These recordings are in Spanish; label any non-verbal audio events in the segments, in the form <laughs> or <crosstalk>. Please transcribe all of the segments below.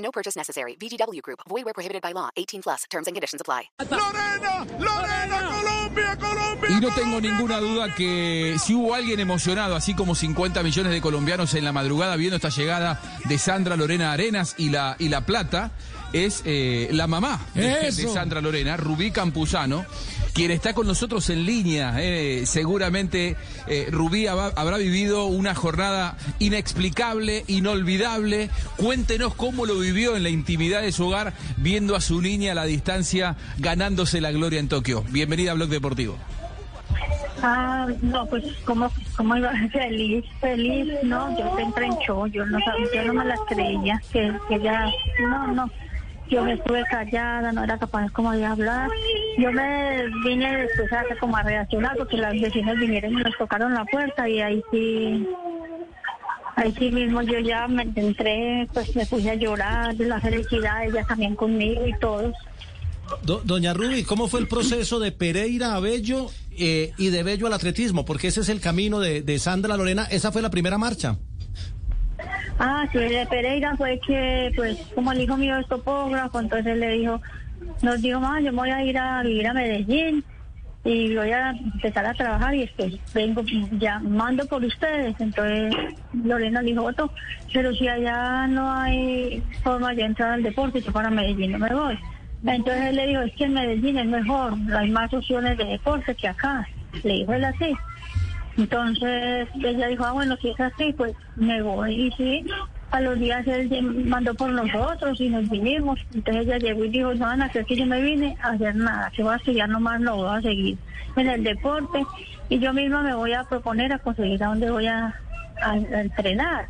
No purchase necessary. VGW Group. Void where prohibited by law. 18 plus. Terms and conditions apply. Lorena, Lorena, Colombia, Colombia. Y no tengo ninguna duda que si hubo alguien emocionado, así como 50 millones de colombianos en la madrugada viendo esta llegada de Sandra Lorena Arenas y la, y la Plata, es eh, la mamá de. Sandra Lorena, Rubí Campuzano, quien está con nosotros en línea. eh, seguramente eh, Rubí habrá vivido una jornada inexplicable, inolvidable. Cuéntenos cómo lo vivió en la intimidad de su hogar, viendo a su niña a la distancia, ganándose la gloria en Tokio. Bienvenida a Blog Deportivo. Ah, no, pues como, como iba <laughs> feliz, feliz, no, yo entré en show, yo no sabía, yo no me las creía, que, que ya, no, no, yo me estuve callada, no era capaz como de hablar, yo me vine después a como a reaccionar porque las vecinas vinieron y nos tocaron la puerta y ahí sí, ahí sí mismo yo ya me entré, pues me puse a llorar de la felicidad, ella también conmigo y todos. Do- Doña Ruby, ¿cómo fue el proceso de Pereira a Bello eh, y de Bello al atletismo? Porque ese es el camino de, de Sandra Lorena. Esa fue la primera marcha. Ah, sí, de Pereira fue que, pues, como el hijo mío es topógrafo, entonces le dijo, nos dijo, mamá, yo me voy a ir a vivir a Medellín y voy a empezar a trabajar y después vengo llamando por ustedes. Entonces Lorena le dijo, Otto, pero si allá no hay forma de entrar al deporte, yo para Medellín no me voy. Entonces él le dijo, es que en Medellín es mejor, hay más opciones de deporte que acá. Le dijo él así. Entonces ella dijo, ah, bueno, si es así, pues me voy. Y sí, a los días él mandó por nosotros y nos vinimos. Entonces ella llegó y dijo, no van a hacer que yo me vine a hacer nada, que voy a estudiar nomás, no voy a seguir en el deporte. Y yo misma me voy a proponer a conseguir a dónde voy a, a- a entrenar.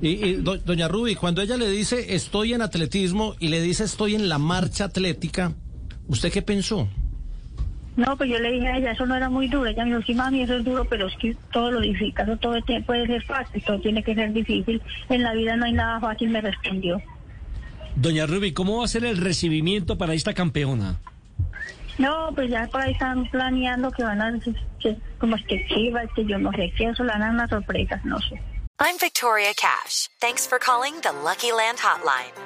Y, y, do- Doña Ruby, cuando ella le dice estoy en atletismo y le dice estoy en la marcha atlética, ¿usted qué pensó? No, pues yo le dije a ella, eso no era muy duro. Ella me dijo, sí, mami, eso es duro, pero es que todo lo difícil, eso todo puede ser fácil, todo tiene que ser difícil. En la vida no hay nada fácil, me respondió. Doña Ruby, ¿cómo va a ser el recibimiento para esta campeona? No, pues ya por ahí están planeando que van a, que, como es que chivas, que yo no sé qué, eso le dan unas sorpresas, no sé. I'm Victoria Cash. Thanks for calling the Lucky Land Hotline.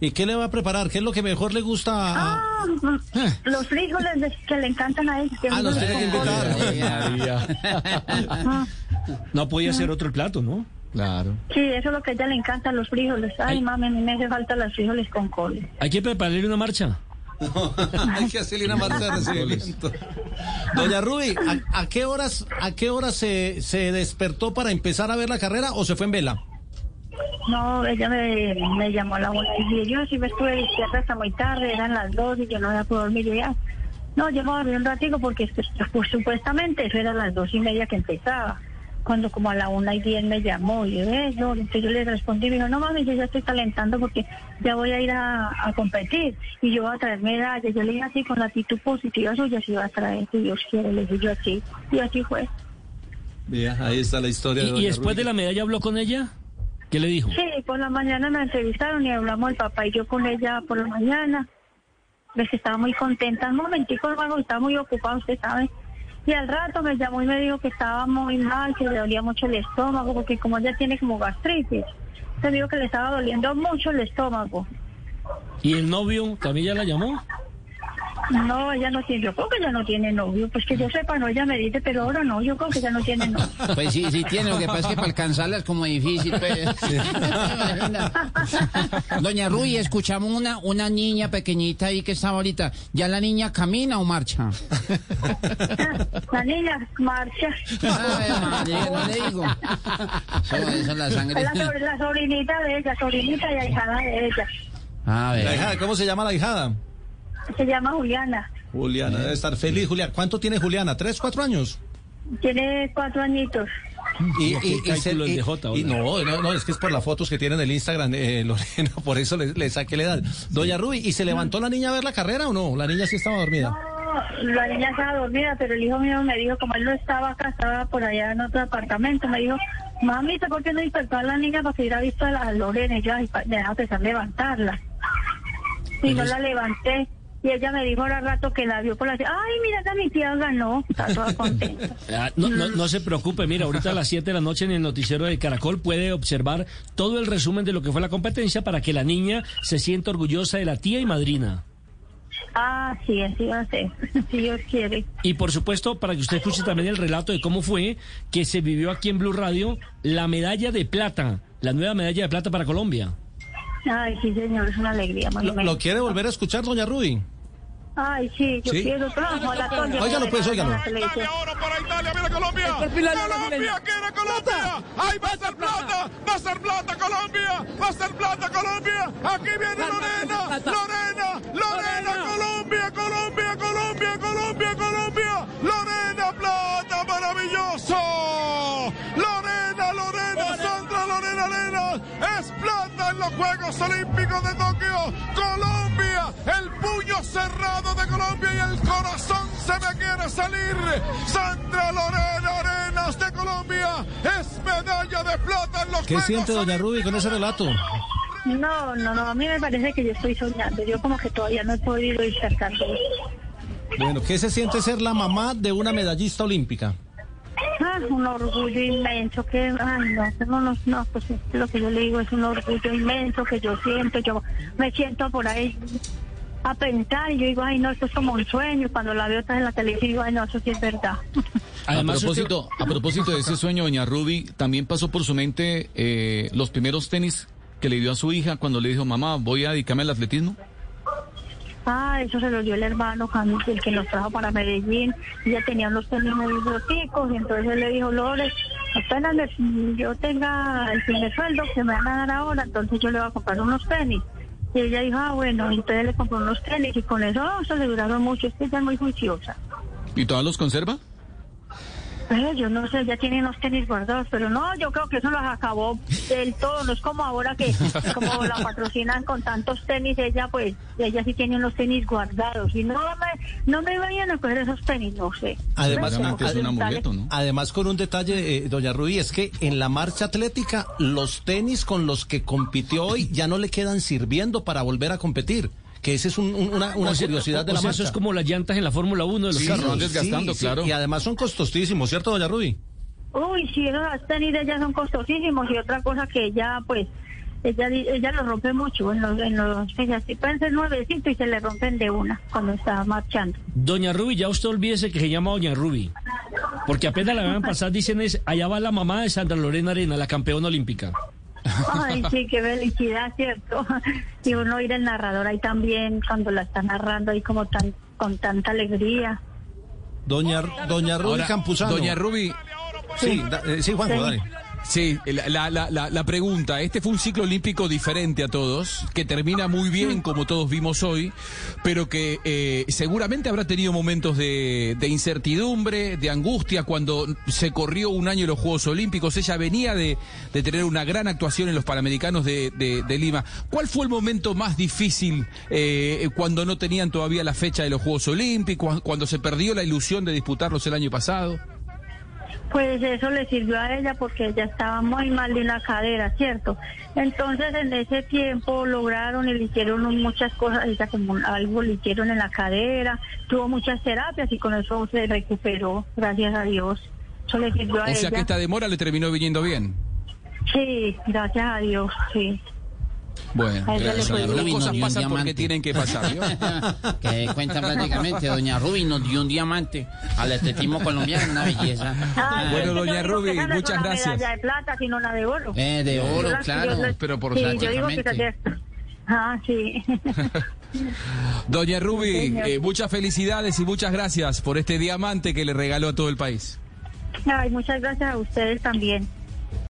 ¿Y qué le va a preparar? ¿Qué es lo que mejor le gusta? a- Ah, los frijoles de- que le encantan a él. que Ah, nos tiene que invitar. Ah, No podía ser otro el plato, ¿no? Claro. Sí, eso es lo que a ella le encantan, los frijoles. Ay, mami, a mí me hace falta los frijoles con col. Hay que prepararle una marcha. <laughs> Hay que hacerle una marcha de recibimiento. Doña Ruby, ¿a, a qué horas, a qué horas se, se despertó para empezar a ver la carrera o se fue en vela? No, ella me, me llamó a la una y dije, yo sí me estuve despierta hasta muy tarde, eran las dos y yo no había podido dormir. Y ya, no, yo me dormí un ratico porque pues, pues, supuestamente eso era a las dos y media que empezaba. Cuando como a la una y diez me llamó y yo, eh, no, entonces yo le respondí y me dijo, no mami, yo ya estoy calentando porque ya voy a ir a, a competir y yo voy a traer medallas. Yo le dije así con la actitud positiva suya, sí va a traer, si Dios quiere, le dije yo así. Y así fue. ahí está la historia. ¿Y, y después de la medalla habló con ella? ¿Qué le dijo? Sí, por la mañana me entrevistaron y hablamos el papá y yo con ella por la mañana. Que estaba muy contenta. Un momentico, hermano, estaba muy ocupada, usted sabe. Y al rato me llamó y me dijo que estaba muy mal, que le dolía mucho el estómago, porque como ella tiene como gastritis, me dijo que le estaba doliendo mucho el estómago. ¿Y el novio también ya la llamó? No, ella no tiene, yo creo que ella no tiene novio, pues que yo sepa, no, ella me dice, pero ahora no, yo creo que ella no tiene novio. Pues sí, sí tiene, lo que pasa es que para alcanzarla es como difícil. pues. <laughs> Doña Ruy, escuchamos una, una niña pequeñita ahí que estaba ahorita. ¿Ya la niña camina o marcha? <laughs> La niña marcha. Ay, María, no le digo. Eso, eso es la sangre. Es la, sobr- la sobrinita de ella, sobrinita y ahijada de ella. A La ver. hijada, ¿Cómo se llama la hijada? Se llama Juliana. Juliana, debe estar feliz, Juliana. ¿Cuánto tiene Juliana? ¿Tres, cuatro años? Tiene cuatro añitos. Y, ¿Qué cálculo el de Jota, y no, no, no, es que es por las fotos que tienen en el Instagram, eh, <laughs> Lorena, por eso le, le saqué la edad. Doña Ruby, ¿y se levantó la niña a ver la carrera o no? La niña sí estaba dormida. No, la niña estaba dormida, pero el hijo mío me dijo, como él no estaba acá, estaba por allá en otro apartamento, me dijo, mamita, ¿por qué no despertó a la niña para que hubiera visto a la Lorena? Y yo, ay, deja empezar a levantarla. Y no la levanté. Y ella me dijo ahora rato que la vio por la... Ay, mira que mi tía ganó. Está toda contenta. <laughs> Ah, No, no, no se preocupe, mira, ahorita a las 7 de la noche en el noticiero de Caracol puede observar todo el resumen de lo que fue la competencia para que la niña se sienta orgullosa de la tía y madrina. Ah, sí, así va a ser. <laughs> Si Dios quiere. Y por supuesto, para que usted escuche también el relato de cómo fue que se vivió aquí en Blue Radio la medalla de plata, la nueva medalla de plata para Colombia. Ay, sí, señor, es una alegría. ¿Lo, lo quiere volver a escuchar, Doña Ruby? Ay, sí, yo ¿Sí? quiero trabajo a la Toña. Óigalo, pues, óigalo. Dale ahora para Italia, mira Colombia. Colombia quiere Colombia. Ahí va a ser plata, va a ser plata Colombia, va a ser plata Colombia. Aquí viene Lorena, Lorena, Lorena, Colombia, Colombia, Colombia, Colombia, Colombia. Lorena plata, maravilloso. Lorena, Lorena, Sandra Lorena Lena. Es plata en los Juegos Olímpicos de Tokio. Colombia, el puño cerrado de Colombia y el corazón se me quiere salir. Sandra Lorena Arenas de Colombia es medalla de plata en los ¿Qué Juegos siente Doña Ruby con ese relato? No, no, no, a mí me parece que yo estoy soñando. Yo como que todavía no he podido eso. Bueno, ¿qué se siente ser la mamá de una medallista olímpica? Ah, un orgullo inmenso que, ay, no, no, no, no, pues es lo que yo le digo es un orgullo inmenso que yo siento, yo me siento por ahí a pensar y yo digo, ay, no, esto es como un sueño. Cuando la veo otra vez en la televisión digo, ay, no, eso sí es verdad. <laughs> Además, a, propósito, a propósito de ese sueño, doña Ruby, también pasó por su mente eh, los primeros tenis que le dio a su hija cuando le dijo, mamá, voy a dedicarme al atletismo. Ah, eso se lo dio el hermano el que nos trajo para Medellín. Ya tenía unos tenis muy roticos y entonces él le dijo, Lores, apenas yo tenga el primer sueldo que me van a dar ahora, entonces yo le voy a comprar unos tenis. Y ella dijo, ah, bueno, entonces le compró unos tenis y con eso oh, se le duraron mucho, es que ella es muy juiciosa. ¿Y todavía los conserva? Eh, yo no sé, ya tienen los tenis guardados, pero no, yo creo que eso los acabó del todo, no es como ahora que como la patrocinan con tantos tenis, ella pues, ella sí tiene unos tenis guardados y no me, no me vayan a coger esos tenis, no sé. Además, Pero es un amuleto, ¿no? Además, con un detalle, eh, doña Ruby, es que en la marcha atlética, los tenis con los que compitió hoy ya no le quedan sirviendo para volver a competir. Que esa es un- un- una, una O sea, curiosidad de o la sea, marcha. Eso es como las llantas en la Fórmula 1 de los Sí, carros. van desgastando, claro. Y además son costosísimos, ¿cierto, doña Ruby? Uy, sí, esos tenis de ella son costosísimos y otra cosa que ella pues, ella ella los rompe mucho en los, en los, ella sí pueden ser nuevecitos y se le rompen de una cuando está marchando. Doña Ruby, ya usted olvídese que se llama Doña Ruby. Porque apenas la van a pasar, dicen es, allá va la mamá de Sandra Lorena Arena, la campeona olímpica. Ay, sí, qué felicidad, ¿cierto? <laughs> Y uno oír el narrador ahí también cuando la está narrando ahí como tan con tanta alegría. Doña, doña Ruby Campuzano. Doña Ruby, Sí, da- eh, sí, Juanjo, Sí. dale. Sí, la, la, la, la pregunta, este fue un ciclo olímpico diferente a todos, que termina muy bien como todos vimos hoy, pero que eh, seguramente habrá tenido momentos de, de incertidumbre, de angustia cuando se corrió un año los Juegos Olímpicos, ella venía de, de tener una gran actuación en los Panamericanos de, de- de Lima. ¿Cuál fue el momento más difícil eh, cuando no tenían todavía la fecha de los Juegos Olímpicos, cuando se perdió la ilusión de disputarlos el año pasado? Pues eso le sirvió a ella porque ella estaba muy mal de una cadera, ¿cierto? Entonces en ese tiempo lograron y le hicieron muchas cosas, ella como algo le hicieron en la cadera, tuvo muchas terapias y con eso se recuperó, gracias a Dios. Eso le sirvió a O ella. sea que esta demora le terminó viniendo bien. Sí, gracias a Dios, sí. Bueno, Las cosas pasan porque tienen que pasar. <laughs> que cuenta prácticamente, doña Ruby nos dio un diamante al atletismo colombiano, una belleza. Ay, Bueno, doña no es muchas una gracias. medalla de plata, sino la de oro. Eh, de oro, Yo claro, yo pero por sí, yo digo que Ah, sí. <laughs> Doña Ruby, señor. eh, muchas felicidades y muchas gracias por este diamante que le regaló a todo el país. Ay, muchas gracias a ustedes también.